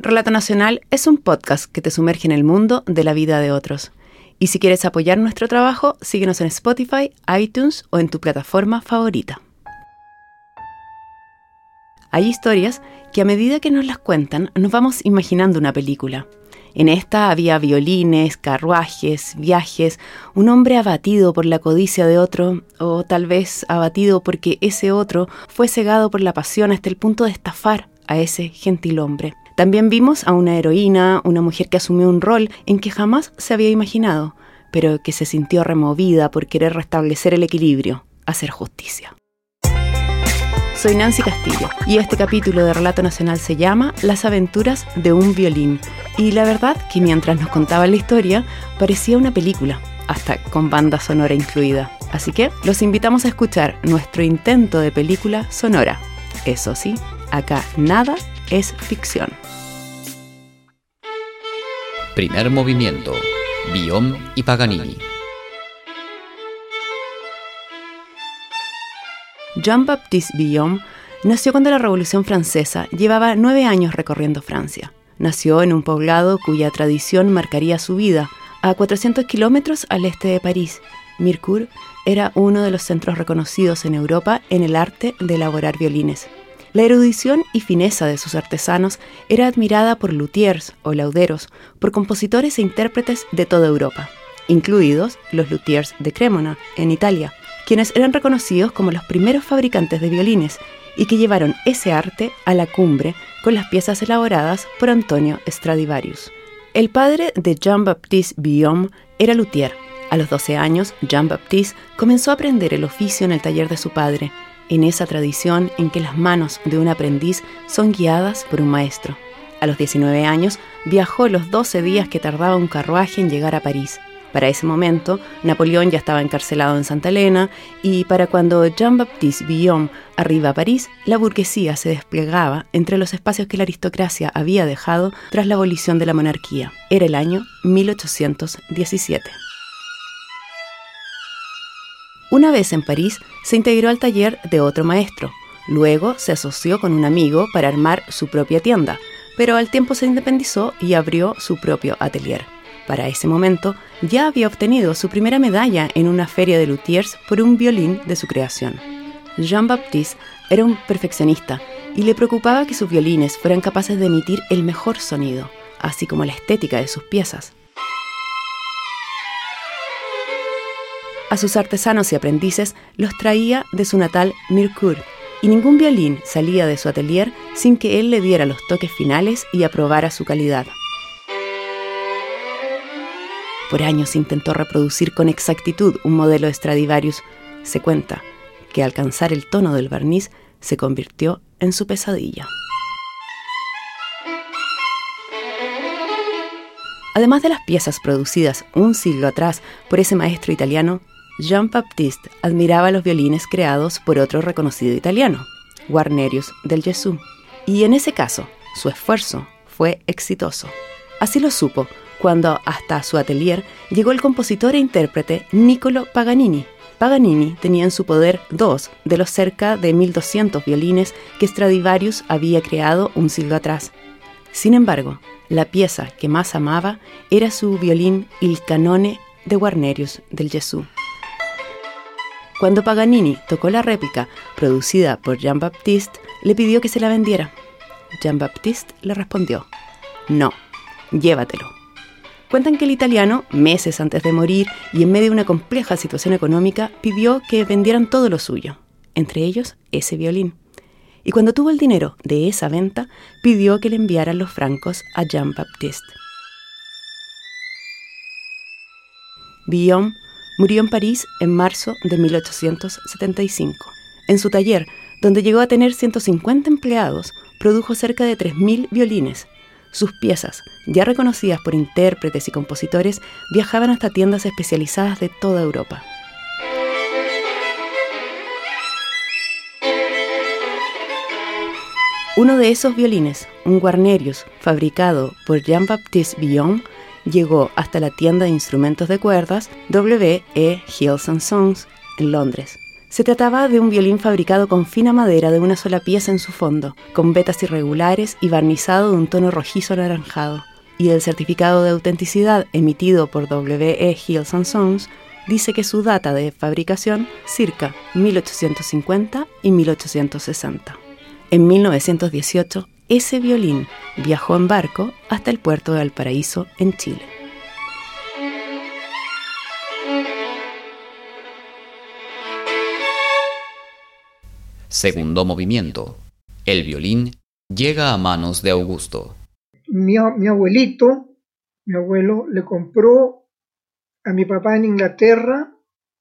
Relato Nacional es un podcast que te sumerge en el mundo de la vida de otros. Y si quieres apoyar nuestro trabajo, síguenos en Spotify, iTunes o en tu plataforma favorita. Hay historias que a medida que nos las cuentan nos vamos imaginando una película. En esta había violines, carruajes, viajes, un hombre abatido por la codicia de otro, o tal vez abatido porque ese otro fue cegado por la pasión hasta el punto de estafar a ese gentil hombre. También vimos a una heroína, una mujer que asumió un rol en que jamás se había imaginado, pero que se sintió removida por querer restablecer el equilibrio, hacer justicia. Soy Nancy Castillo y este capítulo de Relato Nacional se llama Las aventuras de un violín. Y la verdad que mientras nos contaba la historia parecía una película, hasta con banda sonora incluida. Así que los invitamos a escuchar nuestro intento de película sonora. Eso sí, acá nada es ficción. Primer movimiento. Biom y Paganini. Jean-Baptiste Guillaume nació cuando la Revolución Francesa llevaba nueve años recorriendo Francia. Nació en un poblado cuya tradición marcaría su vida, a 400 kilómetros al este de París. Mircourt era uno de los centros reconocidos en Europa en el arte de elaborar violines. La erudición y fineza de sus artesanos era admirada por luthiers o lauderos, por compositores e intérpretes de toda Europa, incluidos los luthiers de Cremona, en Italia, quienes eran reconocidos como los primeros fabricantes de violines y que llevaron ese arte a la cumbre con las piezas elaboradas por Antonio Stradivarius. El padre de Jean-Baptiste Guillaume era luthier. A los 12 años, Jean-Baptiste comenzó a aprender el oficio en el taller de su padre, en esa tradición en que las manos de un aprendiz son guiadas por un maestro. A los 19 años viajó los 12 días que tardaba un carruaje en llegar a París. Para ese momento, Napoleón ya estaba encarcelado en Santa Elena y para cuando Jean-Baptiste Guillaume arriba a París, la burguesía se desplegaba entre los espacios que la aristocracia había dejado tras la abolición de la monarquía. Era el año 1817. Una vez en París, se integró al taller de otro maestro. Luego se asoció con un amigo para armar su propia tienda, pero al tiempo se independizó y abrió su propio atelier. Para ese momento ya había obtenido su primera medalla en una feria de luthiers por un violín de su creación. Jean-Baptiste era un perfeccionista y le preocupaba que sus violines fueran capaces de emitir el mejor sonido, así como la estética de sus piezas. A sus artesanos y aprendices los traía de su natal Mircourt, y ningún violín salía de su atelier sin que él le diera los toques finales y aprobara su calidad. Por años intentó reproducir con exactitud un modelo de Stradivarius. Se cuenta que alcanzar el tono del barniz se convirtió en su pesadilla. Además de las piezas producidas un siglo atrás por ese maestro italiano, Jean-Baptiste admiraba los violines creados por otro reconocido italiano, Guarnerius del Gesù, y en ese caso su esfuerzo fue exitoso. Así lo supo cuando hasta su atelier llegó el compositor e intérprete Niccolo Paganini. Paganini tenía en su poder dos de los cerca de 1200 violines que Stradivarius había creado un siglo atrás. Sin embargo, la pieza que más amaba era su violín Il Canone de Guarnerius del Gesù. Cuando Paganini tocó la réplica producida por Jean-Baptiste, le pidió que se la vendiera. Jean-Baptiste le respondió, no, llévatelo. Cuentan que el italiano, meses antes de morir y en medio de una compleja situación económica, pidió que vendieran todo lo suyo, entre ellos ese violín. Y cuando tuvo el dinero de esa venta, pidió que le enviaran los francos a Jean-Baptiste. Guillaume murió en París en marzo de 1875. En su taller, donde llegó a tener 150 empleados, produjo cerca de 3.000 violines, sus piezas, ya reconocidas por intérpretes y compositores, viajaban hasta tiendas especializadas de toda Europa. Uno de esos violines, un Guarnerius, fabricado por Jean-Baptiste Guillaume, llegó hasta la tienda de instrumentos de cuerdas W.E. Hills Sons en Londres. Se trataba de un violín fabricado con fina madera de una sola pieza en su fondo, con vetas irregulares y barnizado de un tono rojizo anaranjado. Y el certificado de autenticidad emitido por W.E. Hills Sons dice que su data de fabricación circa 1850 y 1860. En 1918, ese violín viajó en barco hasta el puerto de Valparaíso, en Chile. Segundo movimiento. El violín llega a manos de Augusto. Mi, abuelito, mi abuelo, le compró a mi papá en Inglaterra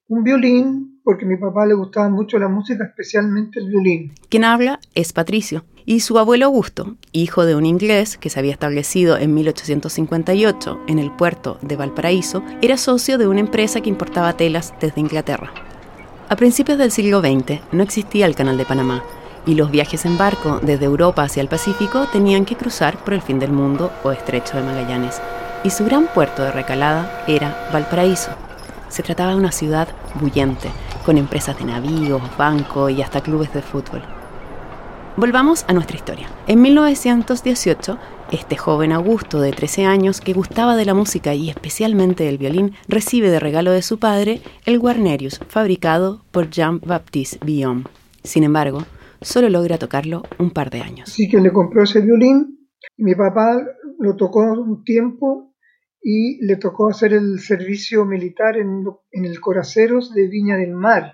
un violín porque a mi papá le gustaba mucho la música, especialmente el violín. Quien habla es Patricio, y su abuelo Augusto, hijo de un inglés que se había establecido en 1858 en el puerto de Valparaíso, era socio de una empresa que importaba telas desde Inglaterra. A principios del siglo XX no existía el Canal de Panamá y los viajes en barco desde Europa hacia el Pacífico tenían que cruzar por el fin del mundo o estrecho de Magallanes, y su gran puerto de recalada era Valparaíso. Se trataba de una ciudad bullente, con empresas de navíos, bancos y hasta clubes de fútbol. Volvamos a nuestra historia. En 1918, este joven Augusto de 13 años, que gustaba de la música y especialmente del violín, recibe de regalo de su padre el Guarnerius, fabricado por Jean-Baptiste Villon. Sin embargo, solo logra tocarlo un par de años. Sí que le compró ese violín, mi papá lo tocó un tiempo y le tocó hacer el servicio militar en, en el Coraceros de Viña del Mar,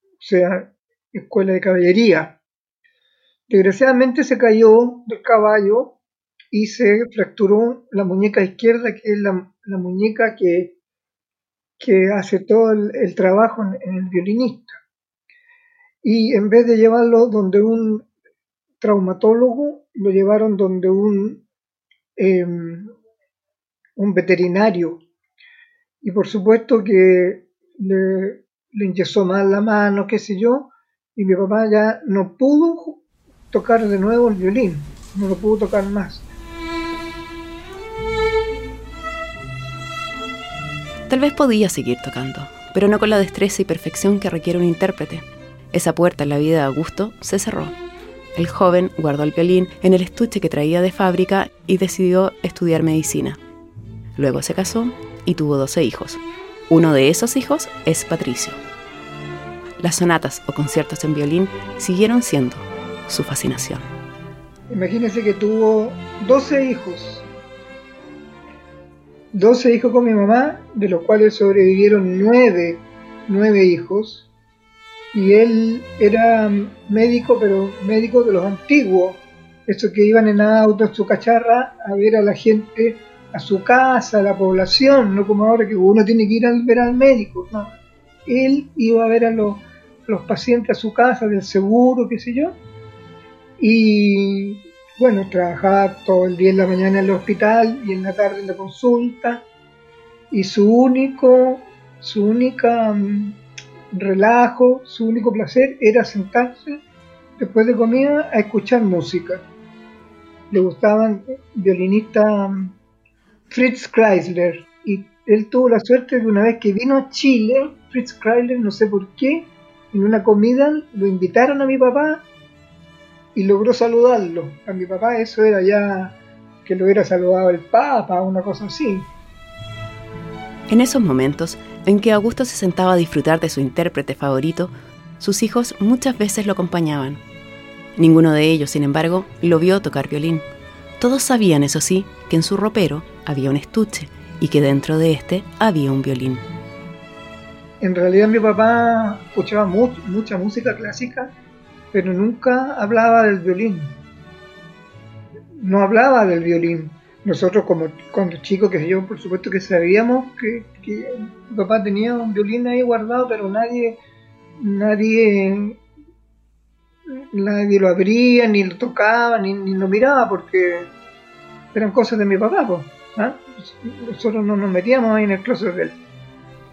o sea, escuela de caballería. Desgraciadamente se cayó del caballo y se fracturó la muñeca izquierda, que es la, muñeca que, hace todo el, trabajo en, el violinista. Y en vez de llevarlo donde un traumatólogo, lo llevaron donde un, em, veterinario. Y por supuesto que le, le mal la mano, qué sé yo, y mi papá ya no pudo tocar de nuevo el violín, no lo pudo tocar más. Tal vez podía seguir tocando, pero no con la destreza y perfección que requiere un intérprete. Esa puerta en la vida de Augusto se cerró. El joven guardó el violín en el estuche que traía de fábrica y decidió estudiar medicina. Luego se casó y tuvo 12 hijos. Uno de esos hijos es Patricio. Las sonatas o conciertos en violín siguieron siendo su fascinación. Imagínense que tuvo 12 hijos. 12 hijos con mi mamá, de los cuales sobrevivieron 9, 9 hijos. Y él era médico, pero médico de los antiguos. Estos que iban en auto, en su cacharra, a ver a la gente a su casa, a la población, no como ahora que uno tiene que ir a ver al médico. No. Él iba a ver a los, los pacientes a su casa, del seguro, qué sé yo, y bueno, trabajaba todo el día en la mañana en el hospital y en la tarde en la consulta. Y su único, su única mm, relajo, su único placer era sentarse después de comida a escuchar música. Le gustaban violinista mm, Fritz Kreisler y él tuvo la suerte de una vez que vino a Chile, Fritz Kreisler, no sé por qué, en una comida lo invitaron a mi papá y logró saludarlo. A mi papá eso era ya que lo hubiera saludado el Papa, una cosa así. En esos momentos en que Augusto se sentaba a disfrutar de su intérprete favorito, sus hijos muchas veces lo acompañaban. Ninguno de ellos, sin embargo, lo vio tocar violín. Todos sabían, eso sí, que en su ropero había un estuche y que dentro de este había un violín. En realidad mi papá escuchaba mucha música clásica pero nunca hablaba del violín. No hablaba del violín. Nosotros como cuando chicos, que yo por supuesto que sabíamos que, mi papá tenía un violín ahí guardado, pero nadie, nadie, nadie lo abría, ni lo tocaba, ni, lo miraba, porque eran cosas de mi papá. ¿ah? Nosotros no nos metíamos ahí en el closet de él.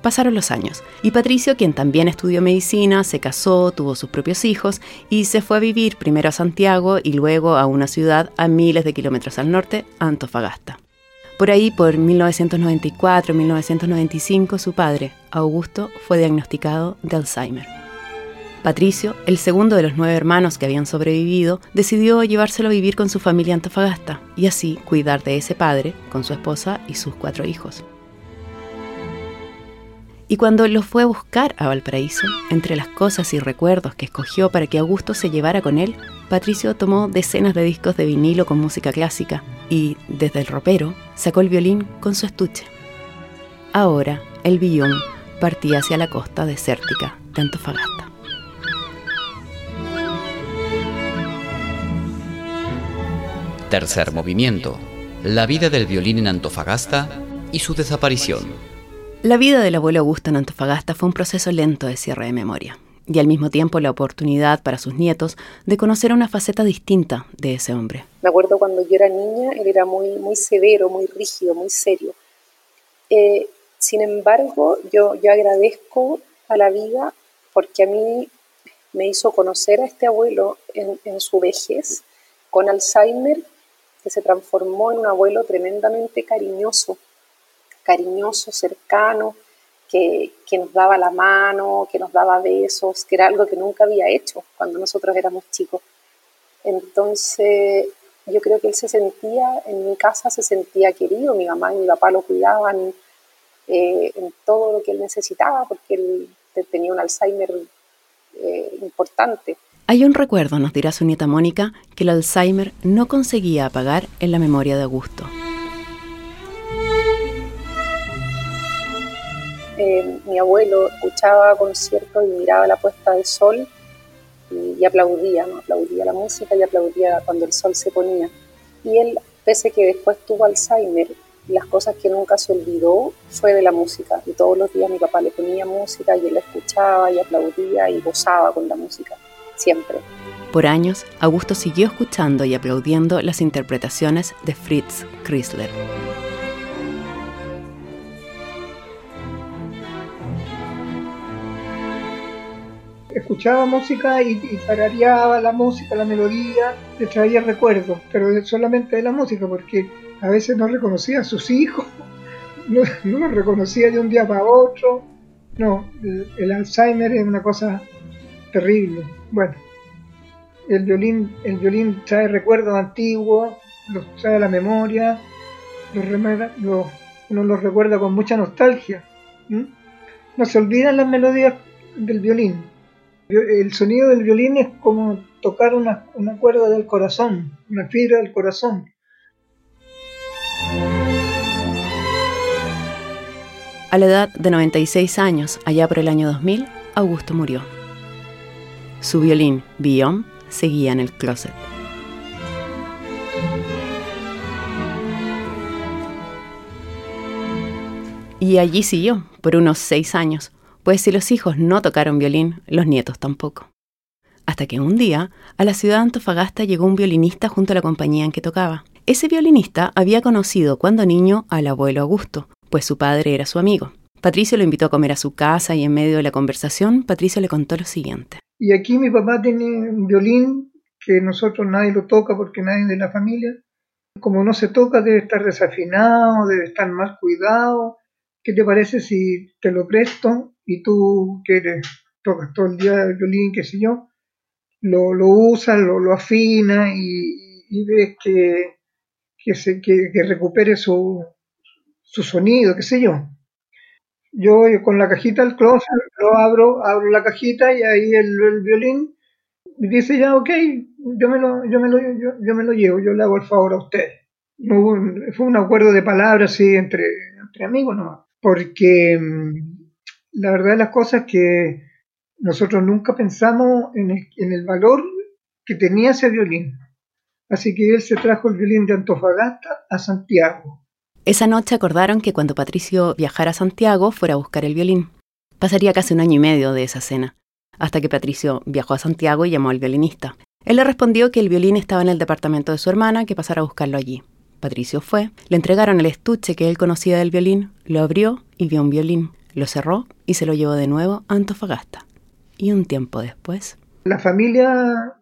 Pasaron los años y Patricio, quien también estudió medicina, se casó, tuvo sus propios hijos y se fue a vivir primero a Santiago y luego a una ciudad a miles de kilómetros al norte, Antofagasta. Por ahí, por 1994-1995, su padre, Augusto, fue diagnosticado de Alzheimer. Patricio, el segundo de los nueve hermanos que habían sobrevivido, decidió llevárselo a vivir con su familia Antofagasta y así cuidar de ese padre con su esposa y sus cuatro hijos. Y cuando lo fue a buscar a Valparaíso, entre las cosas y recuerdos que escogió para que Augusto se llevara con él, Patricio tomó decenas de discos de vinilo con música clásica y, desde el ropero, sacó el violín con su estuche. Ahora, el billón partía hacia la costa desértica de Antofagasta. Tercer movimiento. La vida del violín en Antofagasta y su desaparición. La vida del abuelo Augusto en Antofagasta fue un proceso lento de cierre de memoria y al mismo tiempo la oportunidad para sus nietos de conocer una faceta distinta de ese hombre. Me acuerdo cuando yo era niña, él era muy, muy severo, muy rígido, muy serio. Eh, sin embargo, yo, yo agradezco a la vida porque a mí me hizo conocer a este abuelo en, en su vejez, con Alzheimer que se transformó en un abuelo tremendamente cariñoso, cariñoso, cercano, que, nos daba la mano, que nos daba besos, que era algo que nunca había hecho cuando nosotros éramos chicos. Entonces, yo creo que él se sentía, en mi casa se sentía querido, mi mamá y mi papá lo cuidaban eh, en todo lo que él necesitaba, porque él tenía un Alzheimer eh, importante. Hay un recuerdo, nos dirá su nieta Mónica, que el Alzheimer no conseguía apagar en la memoria de Augusto. Eh, mi abuelo escuchaba conciertos y miraba la puesta de sol y, aplaudía, ¿no? aplaudía la música y aplaudía cuando el sol se ponía. Y él, pese que después tuvo Alzheimer, las cosas que nunca se olvidó fue de la música. Y todos los días mi papá le ponía música y él la escuchaba y aplaudía y gozaba con la música siempre. Por años, Augusto siguió escuchando y aplaudiendo las interpretaciones de Fritz Chrysler. Escuchaba música y, y tarareaba la música, la melodía, le traía recuerdos, pero solamente de la música, porque a veces no reconocía a sus hijos, no, los reconocía de un día para otro. No, el Alzheimer es una cosa terrible. Bueno, el violín, el violín trae recuerdos antiguos, los trae a la memoria, los, uno los recuerda con mucha nostalgia. No se olvidan las melodías del violín. El sonido del violín es como tocar una, una cuerda del corazón, una fibra del corazón. A la edad de 96 años, allá por el año 2000, Augusto murió. Su violín, Bion, seguía en el closet. Y allí siguió, por unos seis años, pues si los hijos no tocaron violín, los nietos tampoco. Hasta que un día, a la ciudad de Antofagasta llegó un violinista junto a la compañía en que tocaba. Ese violinista había conocido cuando niño al abuelo Augusto, pues su padre era su amigo. Patricio lo invitó a comer a su casa y en medio de la conversación, Patricio le contó lo siguiente. Y aquí mi papá tiene un violín que nosotros nadie lo toca porque nadie de la familia. Como no se toca, debe estar desafinado, debe estar más cuidado. ¿Qué te parece si te lo presto y tú que tocas todo el día el violín, qué sé yo, lo, lo usas, lo, lo afinas y, ves que, que, se, que, recupere su, su sonido, qué sé yo? Yo con la cajita del closet lo abro, abro la cajita y ahí el, violín dice ya, ok, yo me, lo, yo, me lo, yo, me lo llevo, yo le hago el favor a usted. fue un acuerdo de palabras sí, entre, entre amigos, ¿no? Porque mm, la verdad de las cosas es que nosotros nunca pensamos en el, en el valor que tenía ese violín. Así que él se trajo el violín de Antofagasta a Santiago. Esa noche acordaron que cuando Patricio viajara a Santiago fuera a buscar el violín. Pasaría casi un año y medio de esa cena, hasta que Patricio viajó a Santiago y llamó al violinista. Él le respondió que el violín estaba en el departamento de su hermana, que pasara a buscarlo allí. Patricio fue, le entregaron el estuche que él conocía del violín, lo abrió y vio un violín, lo cerró y se lo llevó de nuevo a Antofagasta. Y un tiempo después... La familia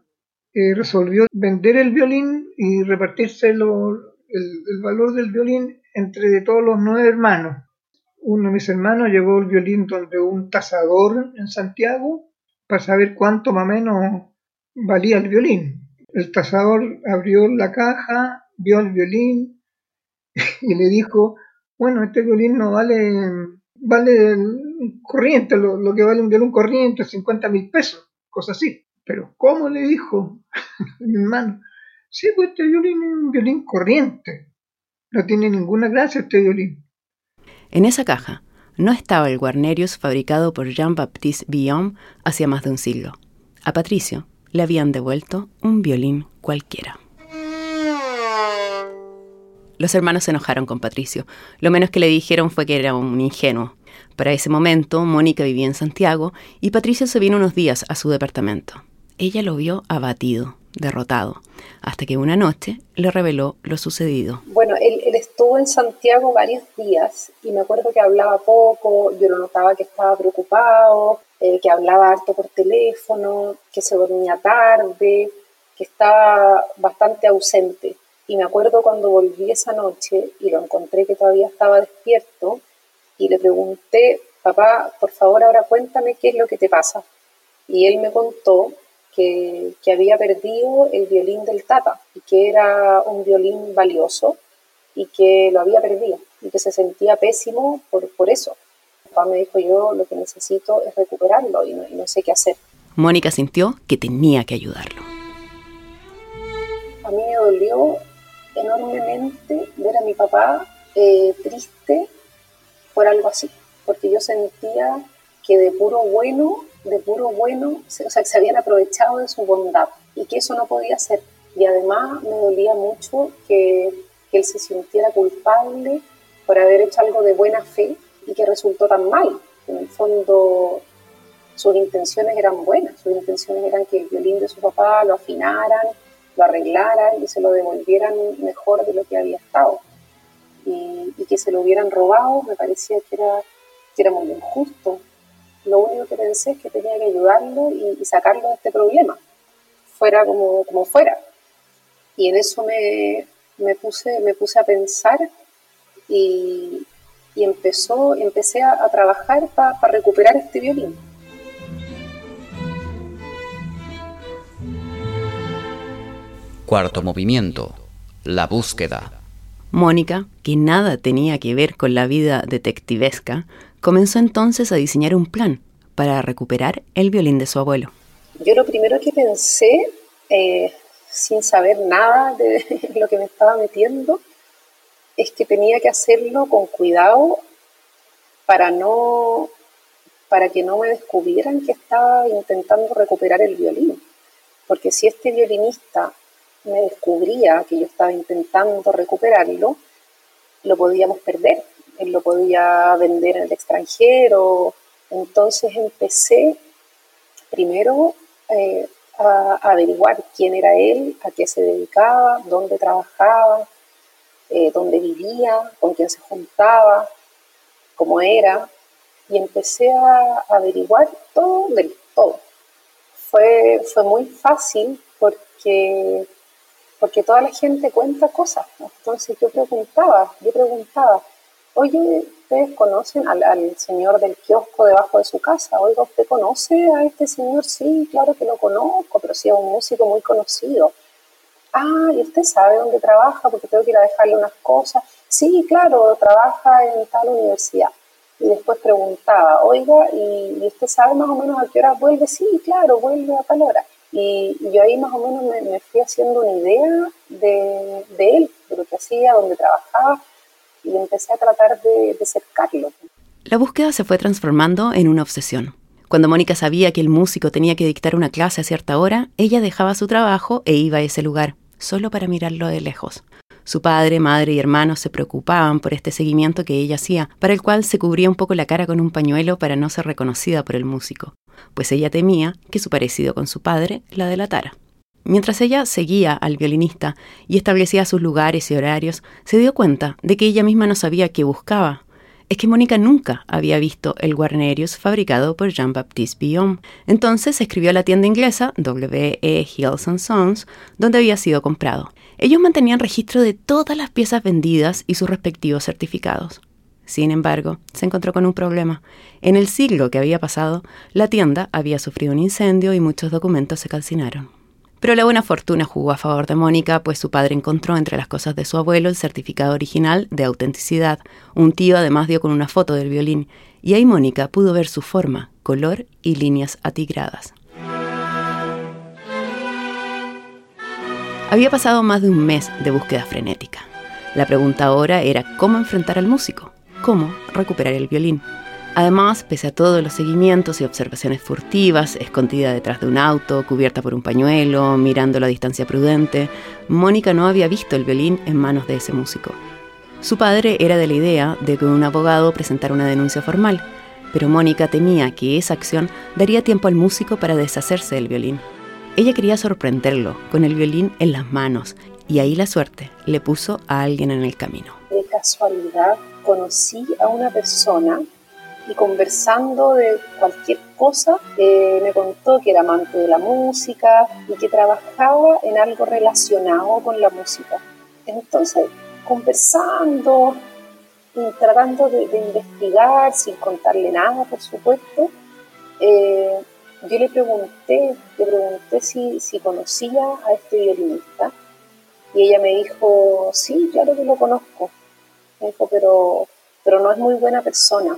eh, resolvió vender el violín y repartirse el valor del violín entre todos los nueve hermanos. Uno de mis hermanos llevó el violín donde un tasador en Santiago para saber cuánto más o menos valía el violín. El tasador abrió la caja, vio el violín y le dijo, bueno, este violín no vale, vale corriente, lo, que vale un violín corriente, 50 mil pesos, cosas así. Pero ¿cómo le dijo mi hermano? Sí, pues este violín es un violín corriente. No tiene ninguna gracia este violín. En esa caja no estaba el Guarnerius fabricado por Jean-Baptiste Guillaume hacía más de un siglo. A Patricio le habían devuelto un violín cualquiera. Los hermanos se enojaron con Patricio. Lo menos que le dijeron fue que era un ingenuo. Para ese momento, Mónica vivía en Santiago y Patricio se vino unos días a su departamento. Ella lo vio abatido, derrotado, hasta que una noche le reveló lo sucedido. Bueno, él, estuvo en Santiago varios días y me acuerdo que hablaba poco, yo lo notaba que estaba preocupado, eh, que hablaba harto por teléfono, que se dormía tarde, que estaba bastante ausente. Y me acuerdo cuando volví esa noche y lo encontré que todavía estaba despierto y le pregunté, papá, por favor ahora cuéntame qué es lo que te pasa. Y él me contó que, había perdido el violín del Tata y que era un violín valioso y que lo había perdido y que se sentía pésimo por, por eso. Papá me dijo, yo lo que necesito es recuperarlo y no, sé qué hacer. Mónica sintió que tenía que ayudarlo. A mí me dolió enormemente ver a mi papá eh, triste por algo así, porque yo sentía que de puro bueno de puro bueno, o sea, que se habían aprovechado de su bondad y que eso no podía ser. Y además me dolía mucho que, que él se sintiera culpable por haber hecho algo de buena fe y que resultó tan mal. En el fondo sus intenciones eran buenas, sus intenciones eran que el violín de su papá lo afinaran, lo arreglaran y se lo devolvieran mejor de lo que había estado. Y, que se lo hubieran robado me parecía que era, que era muy injusto lo único que pensé es que tenía que ayudarlo y, sacarlo de este problema, fuera como, como fuera. Y en eso me, puse, me puse a pensar y, empezó, empecé a, trabajar para recuperar este violín. Cuarto movimiento, la búsqueda. Mónica, que nada tenía que ver con la vida detectivesca, comenzó entonces a diseñar un plan para recuperar el violín de su abuelo. Yo lo primero que pensé, eh, sin saber nada de lo que me estaba metiendo, es que tenía que hacerlo con cuidado para no para que no me descubrieran que estaba intentando recuperar el violín. Porque si este violinista me descubría que yo estaba intentando recuperarlo, lo podíamos perder él lo podía vender en el extranjero. Entonces empecé primero eh, a, averiguar quién era él, a qué se dedicaba, dónde trabajaba, eh, dónde vivía, con quién se juntaba, cómo era, y empecé a averiguar todo del todo. Fue, fue muy fácil porque, porque toda la gente cuenta cosas. Entonces yo preguntaba, yo preguntaba, oye, ¿ustedes conocen al, señor del kiosco debajo de su casa? Oiga, ¿usted conoce a este señor? Sí, claro que lo conozco, pero sí es un músico muy conocido. Ah, ¿y usted sabe dónde trabaja? Porque tengo que ir a dejarle unas cosas. Sí, claro, trabaja en tal universidad. Y después preguntaba, oiga, ¿y, usted sabe más o menos a qué hora vuelve? Sí, claro, vuelve a tal hora. Y, yo ahí más o menos me, fui haciendo una idea de, de él, de lo que hacía, dónde trabajaba y empecé a tratar de, de cercarlo. La búsqueda se fue transformando en una obsesión. Cuando Mónica sabía que el músico tenía que dictar una clase a cierta hora, ella dejaba su trabajo e iba a ese lugar, solo para mirarlo de lejos. Su padre, madre y hermanos se preocupaban por este seguimiento que ella hacía, para el cual se cubría un poco la cara con un pañuelo para no ser reconocida por el músico, pues ella temía que su parecido con su padre la delatara. Mientras ella seguía al violinista y establecía sus lugares y horarios, se dio cuenta de que ella misma no sabía qué buscaba. Es que Mónica nunca había visto el Guarnerius fabricado por Jean-Baptiste Billon. Entonces escribió a la tienda inglesa W.E. Hills Sons, donde había sido comprado. Ellos mantenían registro de todas las piezas vendidas y sus respectivos certificados. Sin embargo, se encontró con un problema. En el siglo que había pasado, la tienda había sufrido un incendio y muchos documentos se calcinaron. Pero la buena fortuna jugó a favor de Mónica, pues su padre encontró entre las cosas de su abuelo el certificado original de autenticidad. Un tío además dio con una foto del violín, y ahí Mónica pudo ver su forma, color y líneas atigradas. Había pasado más de un mes de búsqueda frenética. La pregunta ahora era cómo enfrentar al músico cómo recuperar el violín. Además, pese a todos los seguimientos y observaciones furtivas, escondida detrás de un auto, cubierta por un pañuelo, mirando la distancia prudente, Mónica no había visto el violín en manos de ese músico. Su padre era de la idea de que un abogado presentara una denuncia formal, pero Mónica temía que esa acción daría tiempo al músico para deshacerse del violín. Ella quería sorprenderlo con el violín en las manos, y ahí la suerte le puso a alguien en el camino. De casualidad conocí a una persona y conversando de cualquier cosa, eh, me contó que era amante de la música y que trabajaba en algo relacionado con la música. Entonces, conversando y tratando de, investigar sin contarle nada, por supuesto, eh, yo le pregunté, le pregunté si, si conocía a este violinista y ella me dijo, sí, claro que lo conozco. Me dijo, pero, pero no es muy buena persona.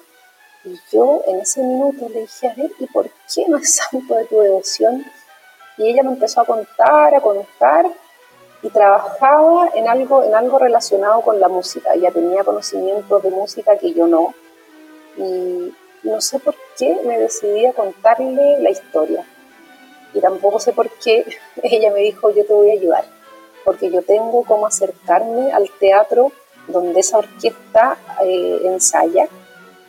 Y yo en ese minuto le dije, a ver, ¿y por qué no es santo de tu devoción? Y ella me empezó a contar, a contar, y trabajaba en algo, en algo relacionado con la música. Ella tenía conocimientos de música que yo no. Y no sé por me decidí a contarle la historia. Y tampoco sé por qué ella me dijo, yo te voy a ayudar. Porque yo tengo cómo acercarme al teatro donde esa orquesta eh, ensaya,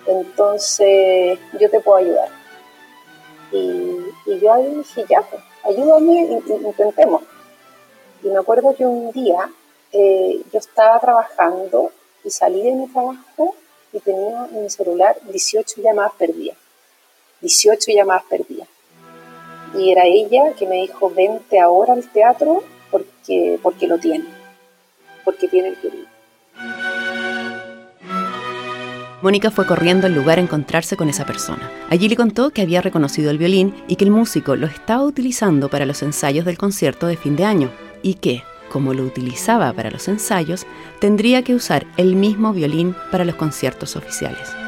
entonces yo te puedo ayudar. Y, yo ahí dije, ya, pues, ayúdame, intentemos. Y me acuerdo que un día eh, yo estaba trabajando y salí de mi trabajo y tenía en mi celular 18 llamadas perdidas. 18 llamadas perdidas. Y era ella que me dijo, vente ahora al teatro porque, porque lo tiene, porque tiene el violín. Mónica fue corriendo al lugar a encontrarse con esa persona. Allí le contó que había reconocido el violín y que el músico lo estaba utilizando para los ensayos del concierto de fin de año y que, como lo utilizaba para los ensayos, tendría que usar el mismo violín para los conciertos oficiales.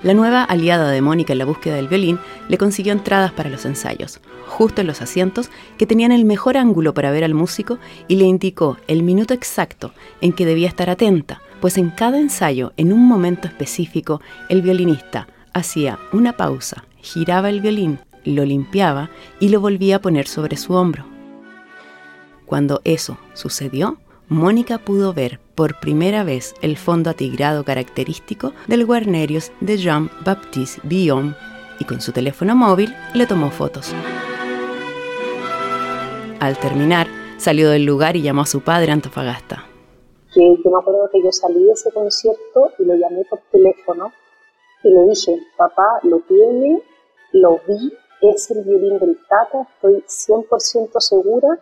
La nueva aliada de Mónica en la búsqueda del violín le consiguió entradas para los ensayos, justo en los asientos que tenían el mejor ángulo para ver al músico y le indicó el minuto exacto en que debía estar atenta, pues en cada ensayo, en un momento específico, el violinista hacía una pausa, giraba el violín, lo limpiaba y lo volvía a poner sobre su hombro. Cuando eso sucedió, Mónica pudo ver por primera vez el fondo atigrado característico del Guarnerius de Jean-Baptiste Villon y con su teléfono móvil le tomó fotos. Al terminar, salió del lugar y llamó a su padre Antofagasta. Que yo me acuerdo que yo salí de ese concierto y lo llamé por teléfono y le dije, papá, lo tiene, lo vi, es el violín del Tata, estoy 100% segura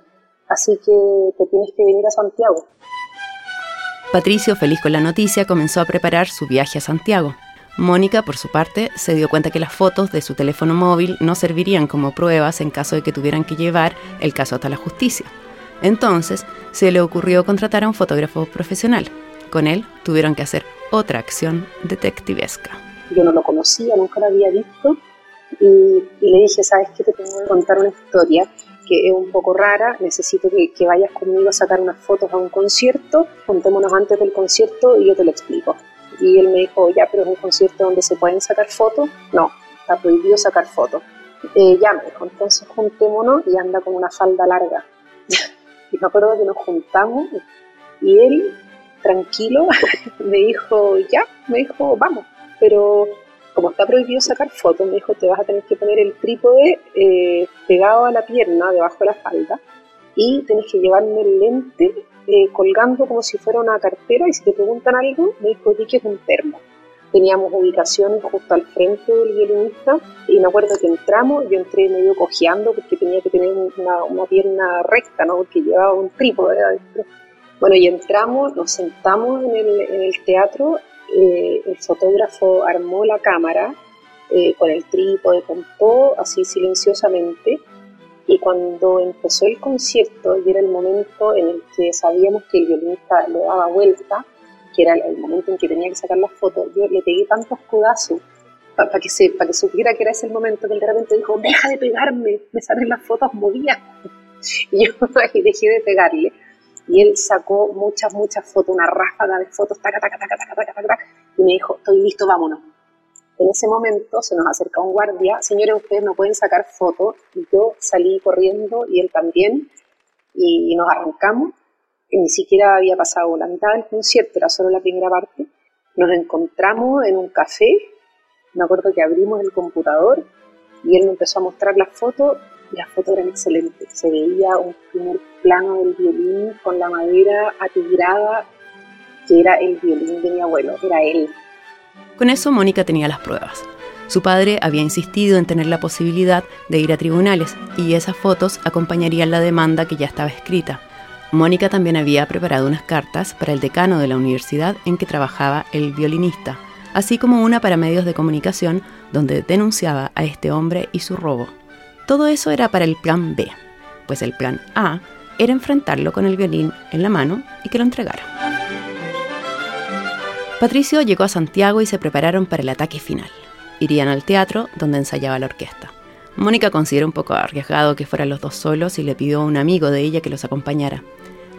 Así que te tienes que venir a Santiago. Patricio, feliz con la noticia, comenzó a preparar su viaje a Santiago. Mónica, por su parte, se dio cuenta que las fotos de su teléfono móvil no servirían como pruebas en caso de que tuvieran que llevar el caso hasta la justicia. Entonces, se le ocurrió contratar a un fotógrafo profesional. Con él tuvieron que hacer otra acción detectivesca. Yo no lo conocía, nunca lo había visto, y, le dije, ¿sabes qué? Te tengo que contar una historia que es un poco rara, necesito que, vayas conmigo a sacar unas fotos a un concierto, juntémonos antes del concierto y yo te lo explico. Y él me dijo, ya, pero es un concierto donde se pueden sacar fotos. No, está prohibido sacar fotos. Eh, ya me dijo, entonces juntémonos y anda con una falda larga. y me acuerdo que nos juntamos y él, tranquilo, me dijo, ya, me dijo, vamos. Pero como está prohibido sacar fotos, me dijo, te vas a tener que poner el trípode eh, pegado a la pierna, debajo de la falda, y tienes que llevarme el lente eh, colgando como si fuera una cartera, y si te preguntan algo, me dijo, di que es un termo. Teníamos ubicaciones justo al frente del violinista, y me acuerdo que entramos, yo entré medio cojeando porque tenía que tener una, una pierna recta, ¿no? porque llevaba un trípode adentro. Bueno, y entramos, nos sentamos en el, teatro, eh, el fotógrafo armó la cámara eh, con el trípode, con todo así silenciosamente, y cuando empezó el concierto y era el momento en el que sabíamos que el violinista le daba vuelta, que era el momento en que tenía que sacar las fotos, yo le pegué tantos codazos para que, se, que supiera que era ese el momento que él de repente dijo, deja de pegarme, me salen las fotos movidas. Y yo ahí dejé de pegarle. Y él sacó muchas, muchas fotos, una ráfaga de fotos, taca, taca, taca, taca, taca, taca, y me dijo, estoy listo, vámonos. En ese momento se nos acerca un guardia, señores, ustedes no pueden sacar fotos. Y yo salí corriendo y él también, y, nos arrancamos. Y ni siquiera había pasado la mitad del concierto, era solo la primera parte. Nos encontramos en un café, me acuerdo que abrimos el computador y él me empezó a mostrar las fotos las fotos eran excelentes. Se veía un primer plano del violín con la madera atigrada, que era el violín de mi abuelo, era él. Con eso Mónica tenía las pruebas. Su padre había insistido en tener la posibilidad de ir a tribunales y esas fotos acompañarían la demanda que ya estaba escrita. Mónica también había preparado unas cartas para el decano de la universidad en que trabajaba el violinista, así como una para medios de comunicación donde denunciaba a este hombre y su robo. Todo eso era para el plan B, pues el plan A era enfrentarlo con el violín en la mano y que lo entregara. Patricio llegó a Santiago y se prepararon para el ataque final. Irían al teatro donde ensayaba la orquesta. Mónica consideró un poco arriesgado que fueran los dos solos y le pidió a un amigo de ella que los acompañara.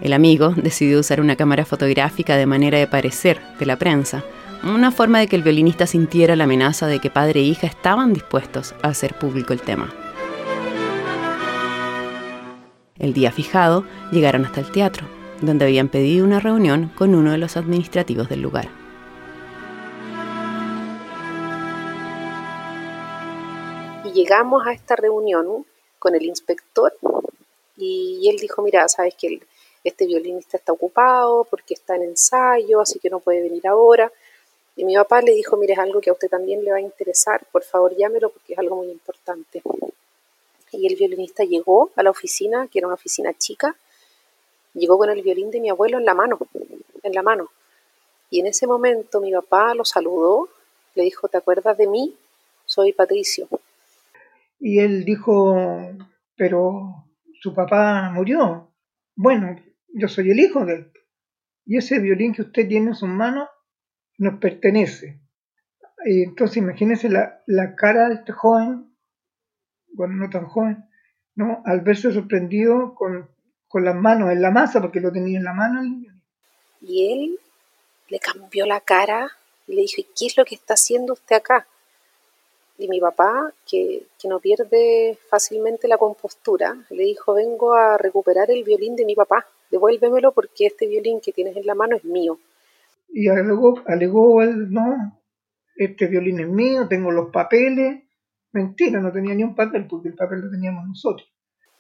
El amigo decidió usar una cámara fotográfica de manera de parecer de la prensa, una forma de que el violinista sintiera la amenaza de que padre e hija estaban dispuestos a hacer público el tema. El día fijado, llegaron hasta el teatro, donde habían pedido una reunión con uno de los administrativos del lugar. Y llegamos a esta reunión con el inspector y él dijo, mira, sabes que este violinista está ocupado porque está en ensayo, así que no puede venir ahora. Y mi papá le dijo, mire, es algo que a usted también le va a interesar, por favor llámelo porque es algo muy importante y el violinista llegó a la oficina, que era una oficina chica, llegó con el violín de mi abuelo en la mano, en la mano. Y en ese momento mi papá lo saludó, le dijo, ¿te acuerdas de mí? Soy Patricio. Y él dijo, pero su papá murió. Bueno, yo soy el hijo de él. Y ese violín que usted tiene en sus manos nos pertenece. Entonces imagínese la, la cara de este joven bueno, no tan joven, ¿no? al verse sorprendido con, las manos en la masa, porque lo tenía en la mano. Y él le cambió la cara y le dijo, qué es lo que está haciendo usted acá? Y mi papá, que, que, no pierde fácilmente la compostura, le dijo, vengo a recuperar el violín de mi papá, devuélvemelo porque este violín que tienes en la mano es mío. Y alegó, alegó él, no, este violín es mío, tengo los papeles, Mentira, no tenía ni un papel porque el papel lo teníamos nosotros.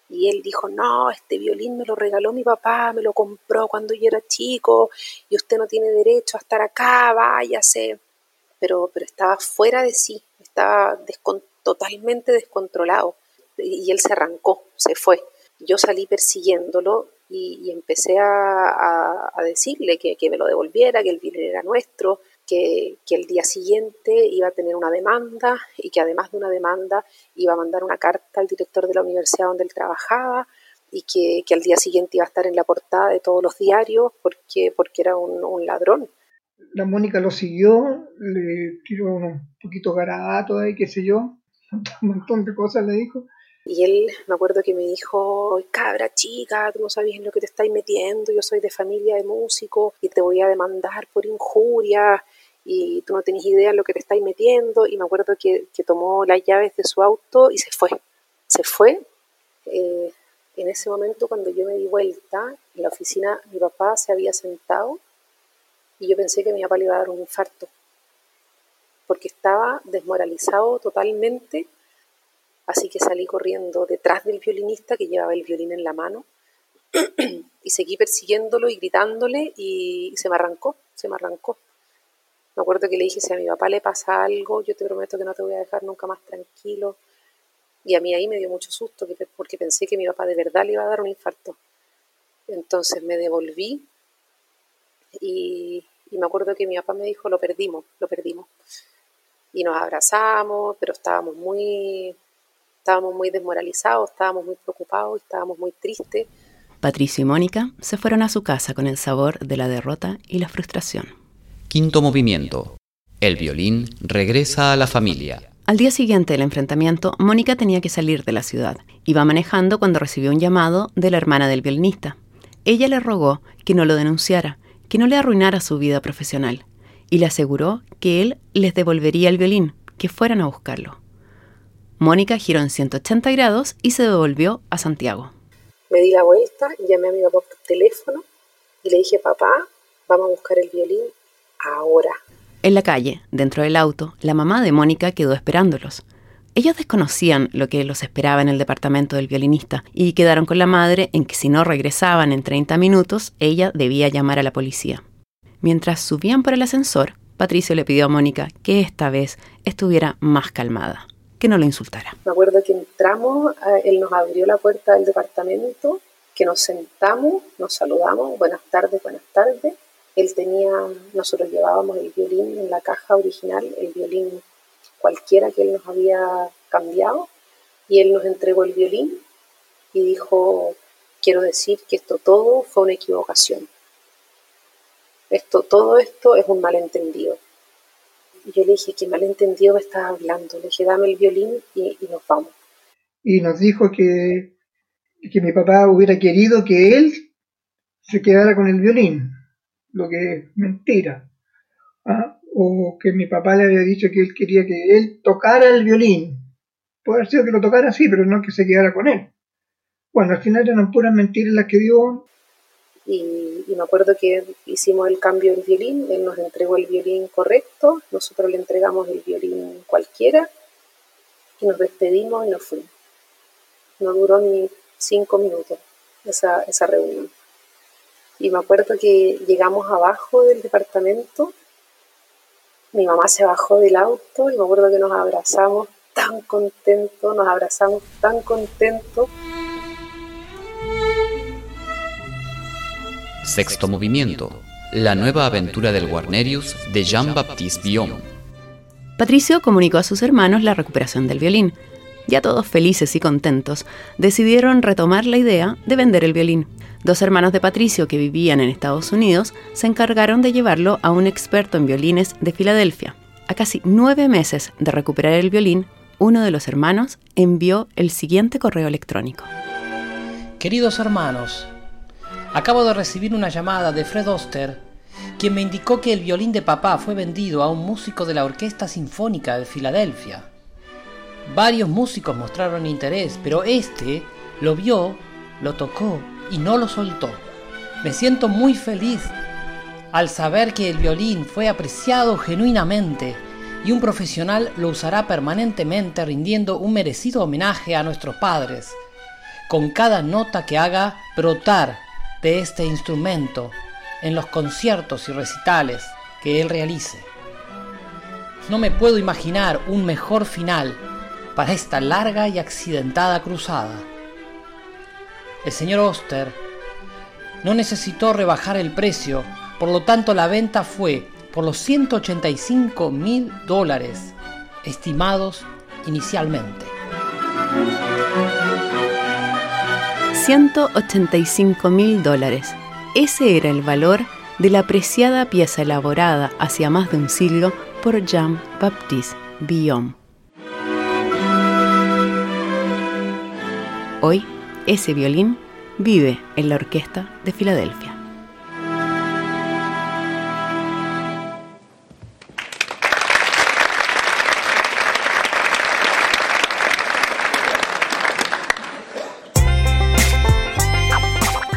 Y él dijo, no, este violín me lo regaló mi papá, me lo compró cuando yo era chico y usted no tiene derecho a estar acá, váyase. Pero, pero estaba fuera de sí, estaba totalmente descontrolado. Y, él se arrancó, se fue. Yo salí persiguiéndolo y, empecé a, decirle que, que, me lo devolviera, que el violín era nuestro, que, el día siguiente iba a tener una demanda y que además de una demanda iba a mandar una carta al director de la universidad donde él trabajaba y que, que al día siguiente iba a estar en la portada de todos los diarios porque, porque era un, ladrón. La Mónica lo siguió, le tiró un poquito garabato ahí, qué sé yo, un montón de cosas le dijo. Y él, me acuerdo que me dijo, cabra chica, tú no sabes en lo que te estáis metiendo, yo soy de familia de músicos y te voy a demandar por injuria y tú no tenés idea en lo que te estáis metiendo. Y me acuerdo que, tomó las llaves de su auto y se fue. Se fue. Eh, en ese momento, cuando yo me di vuelta, en la oficina mi papá se había sentado y yo pensé que mi papá le iba a dar un infarto, porque estaba desmoralizado totalmente. Así que salí corriendo detrás del violinista que llevaba el violín en la mano y seguí persiguiéndolo y gritándole y se me arrancó, se me arrancó. Me acuerdo que le dije, si a mi papá le pasa algo, yo te prometo que no te voy a dejar nunca más tranquilo. Y a mí ahí me dio mucho susto porque pensé que mi papá de verdad le iba a dar un infarto. Entonces me devolví y, me acuerdo que mi papá me dijo, lo perdimos, lo perdimos. Y nos abrazamos, pero estábamos muy, estábamos muy desmoralizados, estábamos muy preocupados, estábamos muy tristes. Patricio y Mónica se fueron a su casa con el sabor de la derrota y la frustración. Quinto movimiento. El violín regresa a la familia. Al día siguiente del enfrentamiento, Mónica tenía que salir de la ciudad. Iba manejando cuando recibió un llamado de la hermana del violinista. Ella le rogó que no lo denunciara, que no le arruinara su vida profesional, y le aseguró que él les devolvería el violín, que fueran a buscarlo. Mónica giró en 180 grados y se devolvió a Santiago. Me di la vuelta, llamé a mi papá por teléfono y le dije, papá, vamos a buscar el violín ahora. En la calle, dentro del auto, la mamá de Mónica quedó esperándolos. Ellos desconocían lo que los esperaba en el departamento del violinista y quedaron con la madre en que si no regresaban en 30 minutos, ella debía llamar a la policía. Mientras subían por el ascensor, Patricio le pidió a Mónica que esta vez estuviera más calmada, que no lo insultara. Me acuerdo que entramos, eh, él nos abrió la puerta del departamento, que nos sentamos, nos saludamos, buenas tardes, buenas tardes. Él tenía, nosotros llevábamos el violín en la caja original, el violín cualquiera que él nos había cambiado, y él nos entregó el violín y dijo, quiero decir que esto todo fue una equivocación. Esto, todo esto es un malentendido. Y yo le dije, ¿qué malentendido me estás hablando? Le dije, dame el violín y, y nos vamos. Y nos dijo que, que mi papá hubiera querido que él se quedara con el violín, lo que es mentira. ¿Ah? O que mi papá le había dicho que él quería que él tocara el violín. Puede ser que lo tocara así, pero no que se quedara con él. Bueno, al final eran puras mentiras las que dio y, y, me acuerdo que hicimos el cambio del violín, él nos entregó el violín correcto, nosotros le entregamos el violín cualquiera y nos despedimos y nos fuimos. No duró ni cinco minutos esa, esa reunión. Y me acuerdo que llegamos abajo del departamento, mi mamá se bajó del auto y me acuerdo que nos abrazamos tan contentos, nos abrazamos tan contentos. Sexto movimiento. La nueva aventura del Guarnerius de Jean-Baptiste Guillaume. Patricio comunicó a sus hermanos la recuperación del violín. Ya todos felices y contentos, decidieron retomar la idea de vender el violín. Dos hermanos de Patricio que vivían en Estados Unidos se encargaron de llevarlo a un experto en violines de Filadelfia. A casi nueve meses de recuperar el violín, uno de los hermanos envió el siguiente correo electrónico. Queridos hermanos, Acabo de recibir una llamada de Fred Oster, quien me indicó que el violín de papá fue vendido a un músico de la Orquesta Sinfónica de Filadelfia. Varios músicos mostraron interés, pero este lo vio, lo tocó y no lo soltó. Me siento muy feliz al saber que el violín fue apreciado genuinamente y un profesional lo usará permanentemente rindiendo un merecido homenaje a nuestros padres, con cada nota que haga brotar de este instrumento en los conciertos y recitales que él realice. No me puedo imaginar un mejor final para esta larga y accidentada cruzada. El señor Oster no necesitó rebajar el precio, por lo tanto la venta fue por los 185 mil dólares estimados inicialmente. 185 mil dólares. Ese era el valor de la apreciada pieza elaborada hacia más de un siglo por Jean-Baptiste Guillaume. Hoy, ese violín vive en la Orquesta de Filadelfia.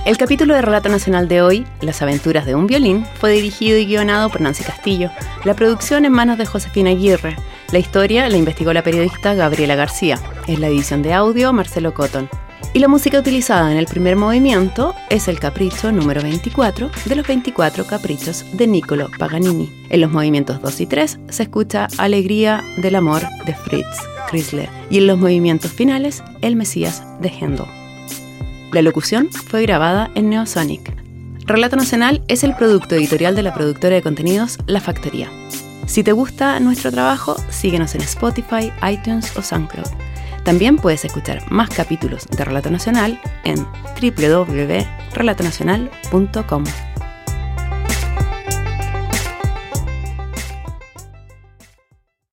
El capítulo de Relato Nacional de hoy, Las aventuras de un violín, fue dirigido y guionado por Nancy Castillo. La producción en manos de Josefina Aguirre. La historia la investigó la periodista Gabriela García. Es la edición de audio Marcelo Cotton. Y la música utilizada en el primer movimiento es el capricho número 24 de los 24 caprichos de Niccolo Paganini. En los movimientos 2 y 3 se escucha Alegría del amor de Fritz Chrysler y en los movimientos finales El Mesías de Händel. La locución fue grabada en Neosonic. Relato Nacional es el producto editorial de la productora de contenidos La Factoría. Si te gusta nuestro trabajo, síguenos en Spotify, iTunes o SoundCloud. También puedes escuchar más capítulos de Relato Nacional en www.relatonacional.com.